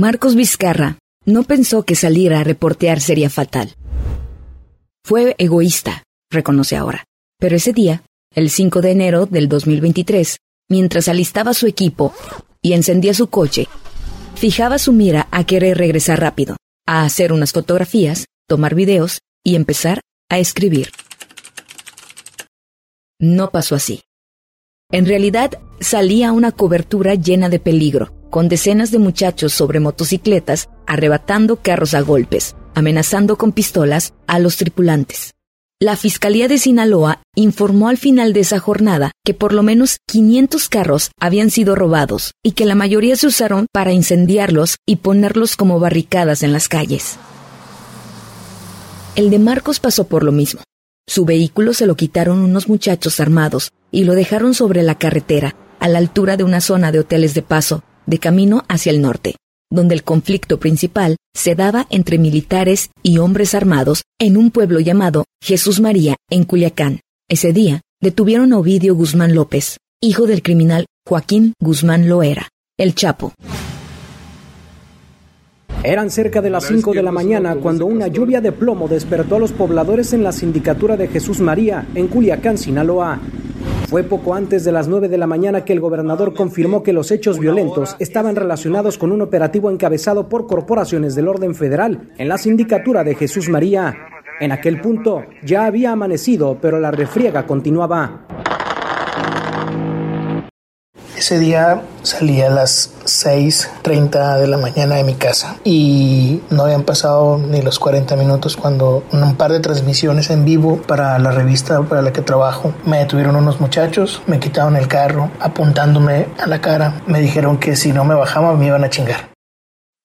Marcos Vizcarra no pensó que salir a reportear sería fatal. Fue egoísta, reconoce ahora. Pero ese día, el 5 de enero del 2023, mientras alistaba su equipo y encendía su coche, fijaba su mira a querer regresar rápido, a hacer unas fotografías, tomar videos y empezar a escribir. No pasó así. En realidad, salía una cobertura llena de peligro, con decenas de muchachos sobre motocicletas arrebatando carros a golpes, amenazando con pistolas a los tripulantes. La Fiscalía de Sinaloa informó al final de esa jornada que por lo menos 500 carros habían sido robados y que la mayoría se usaron para incendiarlos y ponerlos como barricadas en las calles. El de Marcos pasó por lo mismo. Su vehículo se lo quitaron unos muchachos armados y lo dejaron sobre la carretera, a la altura de una zona de hoteles de paso, de camino hacia el norte donde el conflicto principal se daba entre militares y hombres armados en un pueblo llamado Jesús María, en Culiacán. Ese día detuvieron a Ovidio Guzmán López, hijo del criminal Joaquín Guzmán Loera, el Chapo. Eran cerca de las 5 de la mañana cuando una lluvia de plomo despertó a los pobladores en la sindicatura de Jesús María, en Culiacán, Sinaloa. Fue poco antes de las 9 de la mañana que el gobernador confirmó que los hechos violentos estaban relacionados con un operativo encabezado por corporaciones del orden federal en la sindicatura de Jesús María. En aquel punto ya había amanecido, pero la refriega continuaba. Ese día salí a las 6.30 de la mañana de mi casa y no habían pasado ni los 40 minutos cuando un par de transmisiones en vivo para la revista para la que trabajo me detuvieron unos muchachos, me quitaron el carro apuntándome a la cara, me dijeron que si no me bajaba me iban a chingar.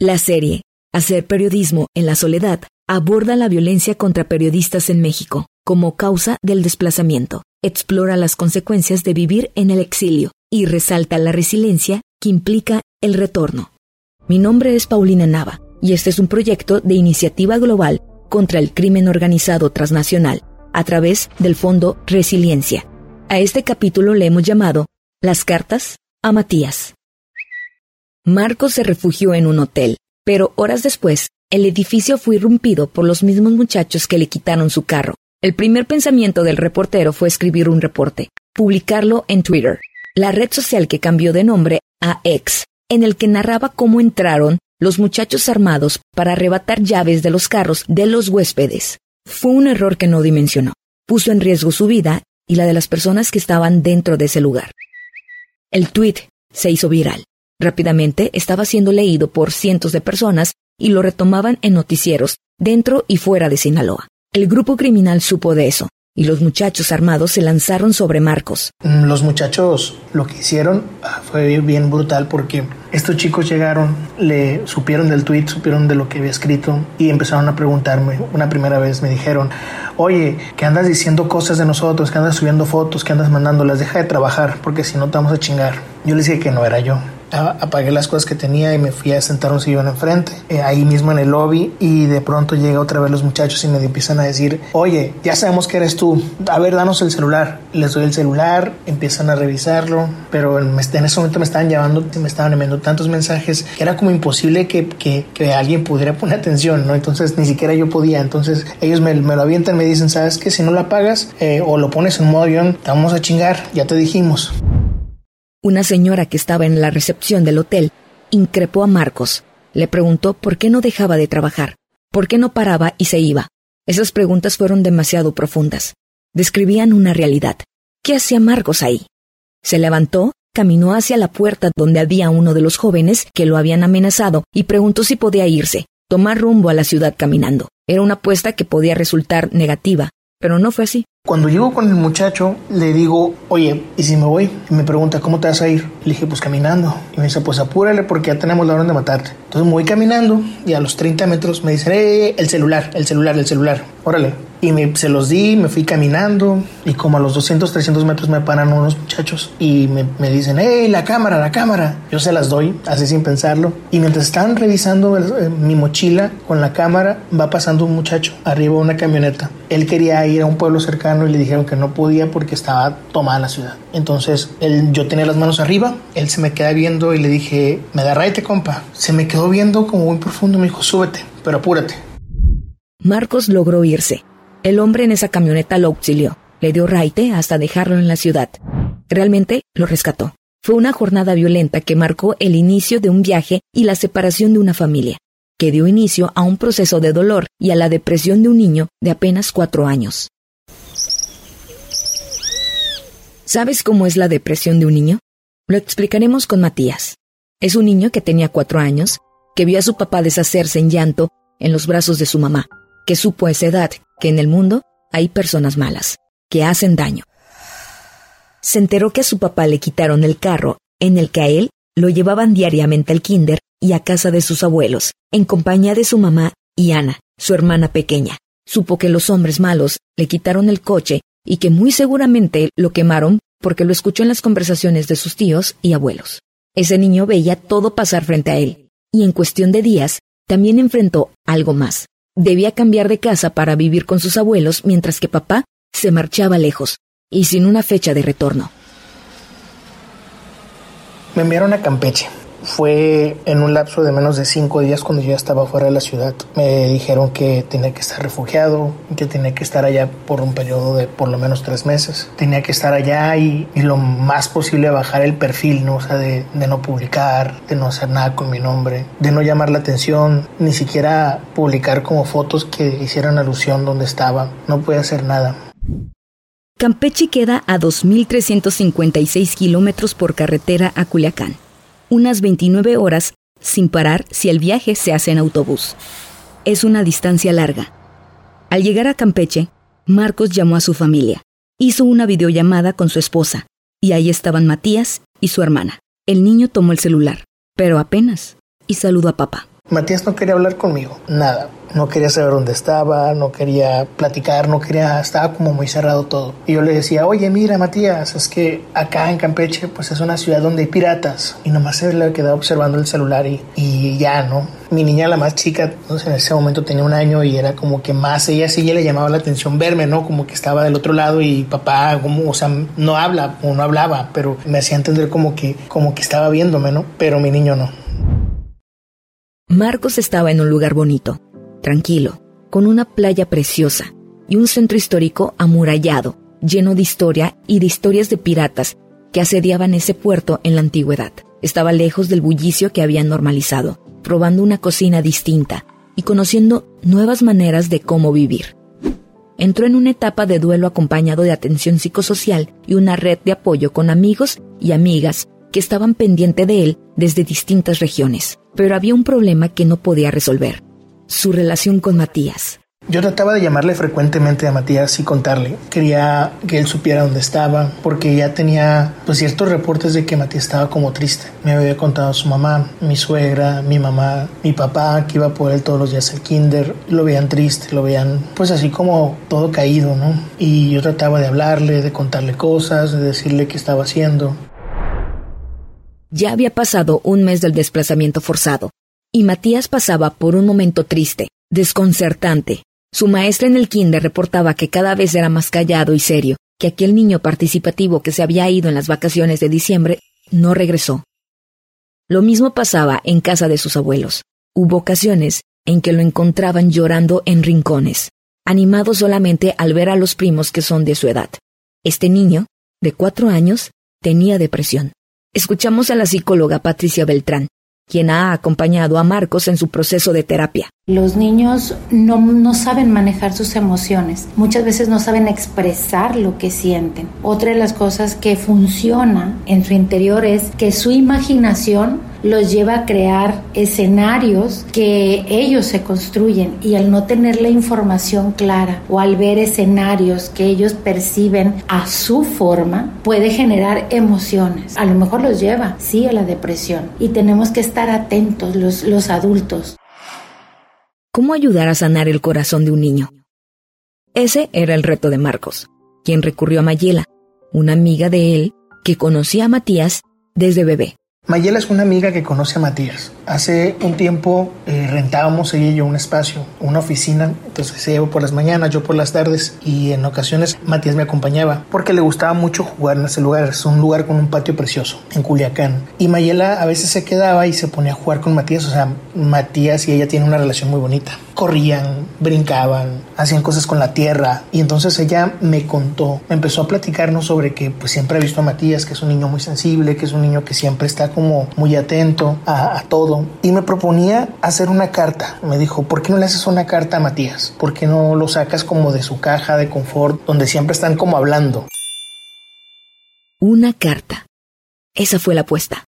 La serie Hacer periodismo en la soledad aborda la violencia contra periodistas en México como causa del desplazamiento, explora las consecuencias de vivir en el exilio y resalta la resiliencia que implica el retorno. Mi nombre es Paulina Nava y este es un proyecto de iniciativa global contra el crimen organizado transnacional a través del Fondo Resiliencia. A este capítulo le hemos llamado Las cartas a Matías. Marcos se refugió en un hotel, pero horas después el edificio fue irrumpido por los mismos muchachos que le quitaron su carro. El primer pensamiento del reportero fue escribir un reporte, publicarlo en Twitter la red social que cambió de nombre a X, en el que narraba cómo entraron los muchachos armados para arrebatar llaves de los carros de los huéspedes. Fue un error que no dimensionó. Puso en riesgo su vida y la de las personas que estaban dentro de ese lugar. El tweet se hizo viral. Rápidamente estaba siendo leído por cientos de personas y lo retomaban en noticieros, dentro y fuera de Sinaloa. El grupo criminal supo de eso y los muchachos armados se lanzaron sobre Marcos. Mm, los muchachos lo que hicieron ah, fue bien brutal porque estos chicos llegaron, le supieron del tweet, supieron de lo que había escrito y empezaron a preguntarme. Una primera vez me dijeron, oye, que andas diciendo cosas de nosotros, que andas subiendo fotos, que andas mandándolas, deja de trabajar porque si no te vamos a chingar. Yo les dije que no era yo apagué las cosas que tenía y me fui a sentar un sillón enfrente, eh, ahí mismo en el lobby, y de pronto llega otra vez los muchachos y me empiezan a decir, oye, ya sabemos que eres tú, a ver, danos el celular. Les doy el celular, empiezan a revisarlo, pero en ese momento me estaban llamando, me estaban enviando tantos mensajes que era como imposible que, que, que alguien pudiera poner atención, ¿no? Entonces ni siquiera yo podía, entonces ellos me, me lo avientan, me dicen, ¿sabes qué? Si no la pagas eh, o lo pones en modo avión, te vamos a chingar, ya te dijimos. Una señora que estaba en la recepción del hotel increpó a Marcos. Le preguntó por qué no dejaba de trabajar, por qué no paraba y se iba. Esas preguntas fueron demasiado profundas. Describían una realidad. ¿Qué hacía Marcos ahí? Se levantó, caminó hacia la puerta donde había uno de los jóvenes que lo habían amenazado y preguntó si podía irse, tomar rumbo a la ciudad caminando. Era una apuesta que podía resultar negativa, pero no fue así. Cuando llego con el muchacho, le digo, oye, ¿y si me voy? Y me pregunta, ¿cómo te vas a ir? Le dije, pues caminando. Y me dice, pues apúrale porque ya tenemos la hora de matarte. Entonces me voy caminando y a los 30 metros me dicen, eh, el celular, el celular, el celular. Órale. Y me, se los di, me fui caminando y como a los 200, 300 metros me paran unos muchachos y me, me dicen, hey, la cámara, la cámara. Yo se las doy, así sin pensarlo. Y mientras están revisando eh, mi mochila con la cámara, va pasando un muchacho arriba de una camioneta. Él quería ir a un pueblo cercano y le dijeron que no podía porque estaba tomada la ciudad. Entonces él, yo tenía las manos arriba, él se me queda viendo y le dije, me da raite, compa. Se me quedó viendo como muy profundo, me dijo, súbete, pero apúrate. Marcos logró irse. El hombre en esa camioneta lo auxilió, le dio raite hasta dejarlo en la ciudad. Realmente lo rescató. Fue una jornada violenta que marcó el inicio de un viaje y la separación de una familia, que dio inicio a un proceso de dolor y a la depresión de un niño de apenas cuatro años. ¿Sabes cómo es la depresión de un niño? Lo explicaremos con Matías. Es un niño que tenía cuatro años, que vio a su papá deshacerse en llanto en los brazos de su mamá, que supo a esa edad que en el mundo hay personas malas, que hacen daño. Se enteró que a su papá le quitaron el carro en el que a él lo llevaban diariamente al kinder y a casa de sus abuelos, en compañía de su mamá y Ana, su hermana pequeña. Supo que los hombres malos le quitaron el coche y que muy seguramente lo quemaron porque lo escuchó en las conversaciones de sus tíos y abuelos. Ese niño veía todo pasar frente a él, y en cuestión de días también enfrentó algo más. Debía cambiar de casa para vivir con sus abuelos mientras que papá se marchaba lejos y sin una fecha de retorno. Me enviaron a Campeche fue en un lapso de menos de cinco días cuando yo ya estaba fuera de la ciudad. Me dijeron que tenía que estar refugiado, que tenía que estar allá por un periodo de por lo menos tres meses. Tenía que estar allá y, lo más posible bajar el perfil, ¿no? O sea, de, de no publicar, de no hacer nada con mi nombre, de no llamar la atención, ni siquiera publicar como fotos que hicieran alusión donde estaba. No pude hacer nada. Campeche queda a 2.356 kilómetros por carretera a Culiacán unas 29 horas sin parar si el viaje se hace en autobús. Es una distancia larga. Al llegar a Campeche, Marcos llamó a su familia. Hizo una videollamada con su esposa, y ahí estaban Matías y su hermana. El niño tomó el celular, pero apenas, y saludó a papá. Matías no quería hablar conmigo, nada. No quería saber dónde estaba, no quería platicar, no quería, estaba como muy cerrado todo. Y yo le decía, oye, mira, Matías, es que acá en Campeche, pues es una ciudad donde hay piratas. Y nomás se le quedaba observando el celular y, y ya, ¿no? Mi niña, la más chica, entonces en ese momento tenía un año y era como que más, ella sí le llamaba la atención verme, ¿no? Como que estaba del otro lado y papá, como, o sea, no habla o no hablaba, pero me hacía entender como que, como que estaba viéndome, ¿no? Pero mi niño no. Marcos estaba en un lugar bonito, tranquilo, con una playa preciosa y un centro histórico amurallado, lleno de historia y de historias de piratas que asediaban ese puerto en la antigüedad. Estaba lejos del bullicio que habían normalizado, probando una cocina distinta y conociendo nuevas maneras de cómo vivir. Entró en una etapa de duelo acompañado de atención psicosocial y una red de apoyo con amigos y amigas estaban pendiente de él desde distintas regiones pero había un problema que no podía resolver, su relación con Matías. Yo trataba de llamarle frecuentemente a Matías y contarle. Quería que él supiera dónde estaba, porque ya tenía pues, ciertos reportes de que Matías estaba como triste. Me había contado su mamá, mi suegra, mi mamá, mi papá, que iba por él todos los días al kinder. Lo veían triste, lo veían pues así como todo caído, ¿no? Y yo trataba de hablarle, de contarle cosas, de decirle qué estaba haciendo. Ya había pasado un mes del desplazamiento forzado, y Matías pasaba por un momento triste, desconcertante. Su maestra en el kinder reportaba que cada vez era más callado y serio, que aquel niño participativo que se había ido en las vacaciones de diciembre no regresó. Lo mismo pasaba en casa de sus abuelos. Hubo ocasiones en que lo encontraban llorando en rincones, animado solamente al ver a los primos que son de su edad. Este niño, de cuatro años, tenía depresión. Escuchamos a la psicóloga Patricia Beltrán, quien ha acompañado a Marcos en su proceso de terapia. Los niños no, no, saben manejar sus emociones, muchas veces no saben expresar lo que sienten. Otra de las cosas que funciona en su interior es que su imaginación los lleva a crear escenarios que ellos se construyen y al no tener la información clara o al ver escenarios que ellos perciben a su forma, puede generar emociones. A lo mejor los lleva, sí, a la depresión y tenemos que estar atentos los, los adultos. ¿Cómo ayudar a sanar el corazón de un niño? Ese era el reto de Marcos, quien recurrió a Mayela, una amiga de él que conocía a Matías desde bebé. Mayela es una amiga que conoce a Matías. Hace un tiempo eh, rentábamos ella y yo un espacio, una oficina. Entonces llevó por las mañanas, yo por las tardes y en ocasiones Matías me acompañaba porque le gustaba mucho jugar en ese lugar. Es un lugar con un patio precioso en Culiacán. Y Mayela a veces se quedaba y se ponía a jugar con Matías. O sea, Matías y ella tienen una relación muy bonita. Corrían, brincaban, hacían cosas con la tierra. Y entonces ella me contó, me empezó a platicarnos sobre que pues siempre ha visto a Matías, que es un niño muy sensible, que es un niño que siempre está como muy atento a, todo. Y me proponía hacer una carta. Me dijo, ¿por qué no le haces una carta a Matías? ¿Por qué no lo sacas como de su caja de confort, donde siempre están como hablando? Una carta. Esa fue la apuesta.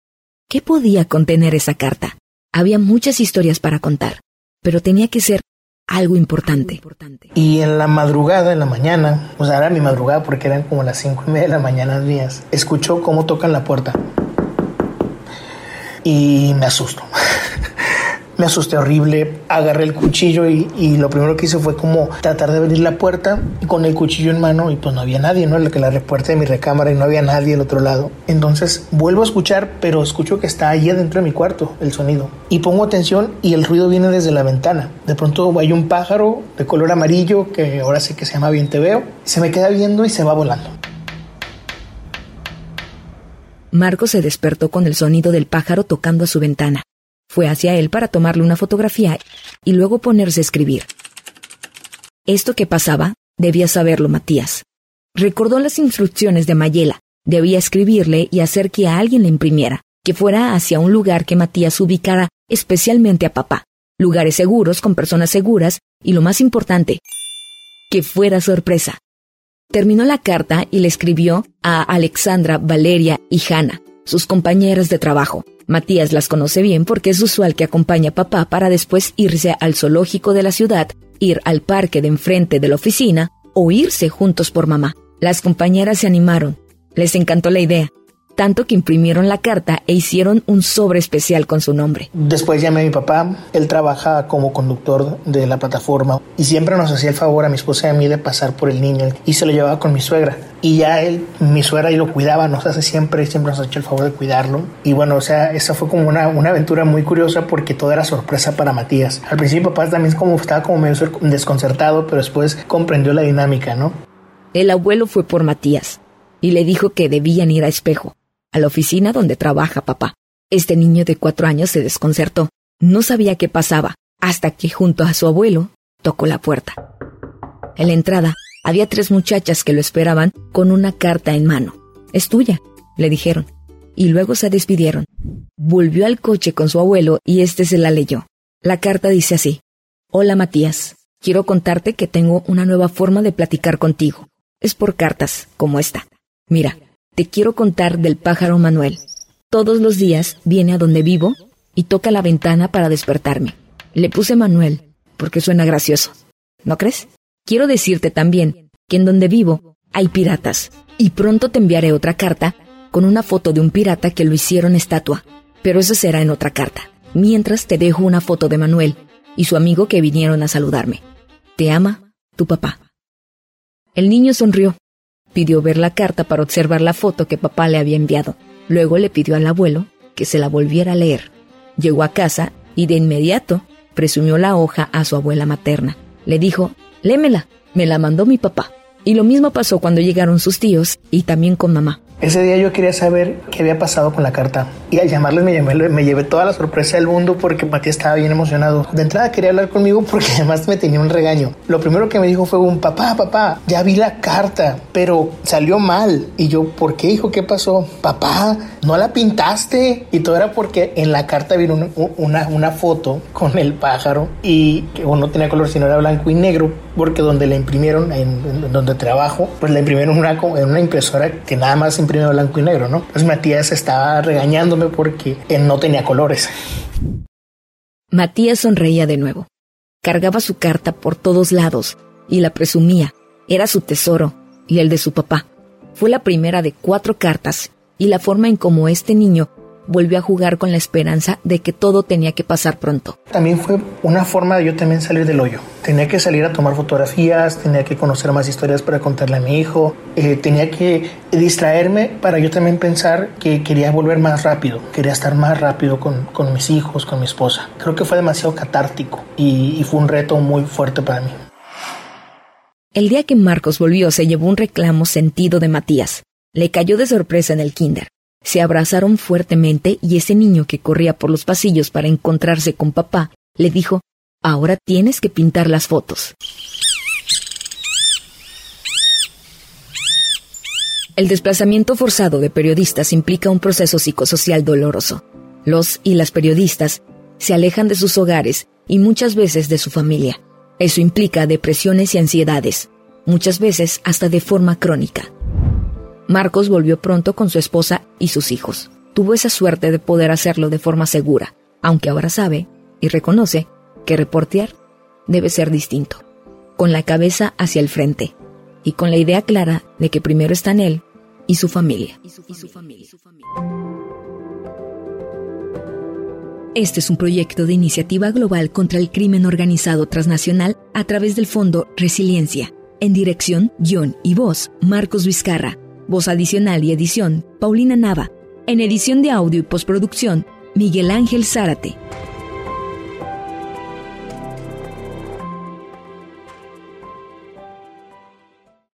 ¿Qué podía contener esa carta? Había muchas historias para contar, pero tenía que ser algo importante. Y en la madrugada, en la mañana, o sea, era mi madrugada porque eran como las cinco y media de la mañana días, escuchó cómo tocan la puerta y me asusto. me asusté horrible, agarré el cuchillo y, lo primero que hice fue como tratar de abrir la puerta con el cuchillo en mano y pues no había nadie, ¿no? Que la puerta de mi recámara y no había nadie al otro lado. Entonces vuelvo a escuchar, pero escucho que está ahí adentro de mi cuarto el sonido. Y pongo atención y el ruido viene desde la ventana. De pronto hay un pájaro de color amarillo que ahora sé que se llama Bien Te Veo. Se me queda viendo y se va volando. Marco se despertó con el sonido del pájaro tocando a su ventana. Fue hacia él para tomarle una fotografía y luego ponerse a escribir. Esto que pasaba, debía saberlo Matías. Recordó las instrucciones de Mayela. Debía escribirle y hacer que a alguien le imprimiera, que fuera hacia un lugar que Matías ubicara especialmente a papá. Lugares seguros con personas seguras y lo más importante, que fuera sorpresa. Terminó la carta y le escribió a Alexandra, Valeria y Hanna, sus compañeras de trabajo. Matías las conoce bien porque es usual que acompañe a papá para después irse al zoológico de la ciudad, ir al parque de enfrente de la oficina o irse juntos por mamá. Las compañeras se animaron. Les encantó la idea tanto que imprimieron la carta e hicieron un sobre especial con su nombre. Después llamé a mi papá, él trabaja como conductor de la plataforma y siempre nos hacía el favor a mi esposa y a mí de pasar por el niño y se lo llevaba con mi suegra. Y ya él, mi suegra, y lo cuidaba, nos hace siempre, siempre nos ha hecho el favor de cuidarlo. Y bueno, o sea, esa fue como una, una aventura muy curiosa porque todo era sorpresa para Matías. Al principio papá también como, estaba como medio desconcertado, pero después comprendió la dinámica, ¿no? El abuelo fue por Matías y le dijo que debían ir a espejo a la oficina donde trabaja papá. Este niño de cuatro años se desconcertó. No sabía qué pasaba, hasta que junto a su abuelo tocó la puerta. En la entrada había tres muchachas que lo esperaban con una carta en mano. Es tuya, le dijeron, y luego se despidieron. Volvió al coche con su abuelo y éste se la leyó. La carta dice así. Hola Matías, quiero contarte que tengo una nueva forma de platicar contigo. Es por cartas, como esta. Mira, te quiero contar del pájaro Manuel. Todos los días viene a donde vivo y toca la ventana para despertarme. Le puse Manuel porque suena gracioso. ¿No crees? Quiero decirte también que en donde vivo hay piratas y pronto te enviaré otra carta con una foto de un pirata que lo hicieron estatua, pero eso será en otra carta. Mientras te dejo una foto de Manuel y su amigo que vinieron a saludarme. Te ama, tu papá. El niño sonrió Pidió ver la carta para observar la foto que papá le había enviado. Luego le pidió al abuelo que se la volviera a leer. Llegó a casa y de inmediato presumió la hoja a su abuela materna. Le dijo, lémela, me la mandó mi papá. Y lo mismo pasó cuando llegaron sus tíos y también con mamá. Ese día yo quería saber qué había pasado con la carta y al llamarles me, me llevé toda la sorpresa del mundo porque Matías estaba bien emocionado. De entrada quería hablar conmigo porque además me tenía un regaño. Lo primero que me dijo fue un papá, papá, ya vi la carta, pero salió mal. Y yo, ¿por qué hijo? ¿Qué pasó? Papá, no la pintaste. Y todo era porque en la carta vino una, una, foto con el pájaro y que no tenía color sino era blanco y negro porque donde la imprimieron, en, donde trabajo, pues la imprimieron en una, en una impresora que nada más imprimió blanco y negro, ¿no? Pues Matías estaba regañándome porque él no tenía colores. Matías sonreía de nuevo. Cargaba su carta por todos lados y la presumía. Era su tesoro y el de su papá. Fue la primera de cuatro cartas y la forma en cómo este niño volvió a jugar con la esperanza de que todo tenía que pasar pronto. También fue una forma de yo también salir del hoyo. Tenía que salir a tomar fotografías, tenía que conocer más historias para contarle a mi hijo, eh, tenía que distraerme para yo también pensar que quería volver más rápido, quería estar más rápido con, con mis hijos, con mi esposa. Creo que fue demasiado catártico y, y fue un reto muy fuerte para mí. El día que Marcos volvió se llevó un reclamo sentido de Matías. Le cayó de sorpresa en el kinder. Se abrazaron fuertemente y ese niño que corría por los pasillos para encontrarse con papá le dijo, Ahora tienes que pintar las fotos. El desplazamiento forzado de periodistas implica un proceso psicosocial doloroso. Los y las periodistas se alejan de sus hogares y muchas veces de su familia. Eso implica depresiones y ansiedades, muchas veces hasta de forma crónica. Marcos volvió pronto con su esposa y sus hijos. Tuvo esa suerte de poder hacerlo de forma segura, aunque ahora sabe y reconoce que reportear debe ser distinto, con la cabeza hacia el frente y con la idea clara de que primero están él y su familia. Este es un proyecto de iniciativa global contra el crimen organizado transnacional a través del Fondo Resiliencia. En dirección, guion y voz, Marcos Vizcarra. Voz adicional y edición, Paulina Nava. En edición de audio y postproducción, Miguel Ángel Zárate.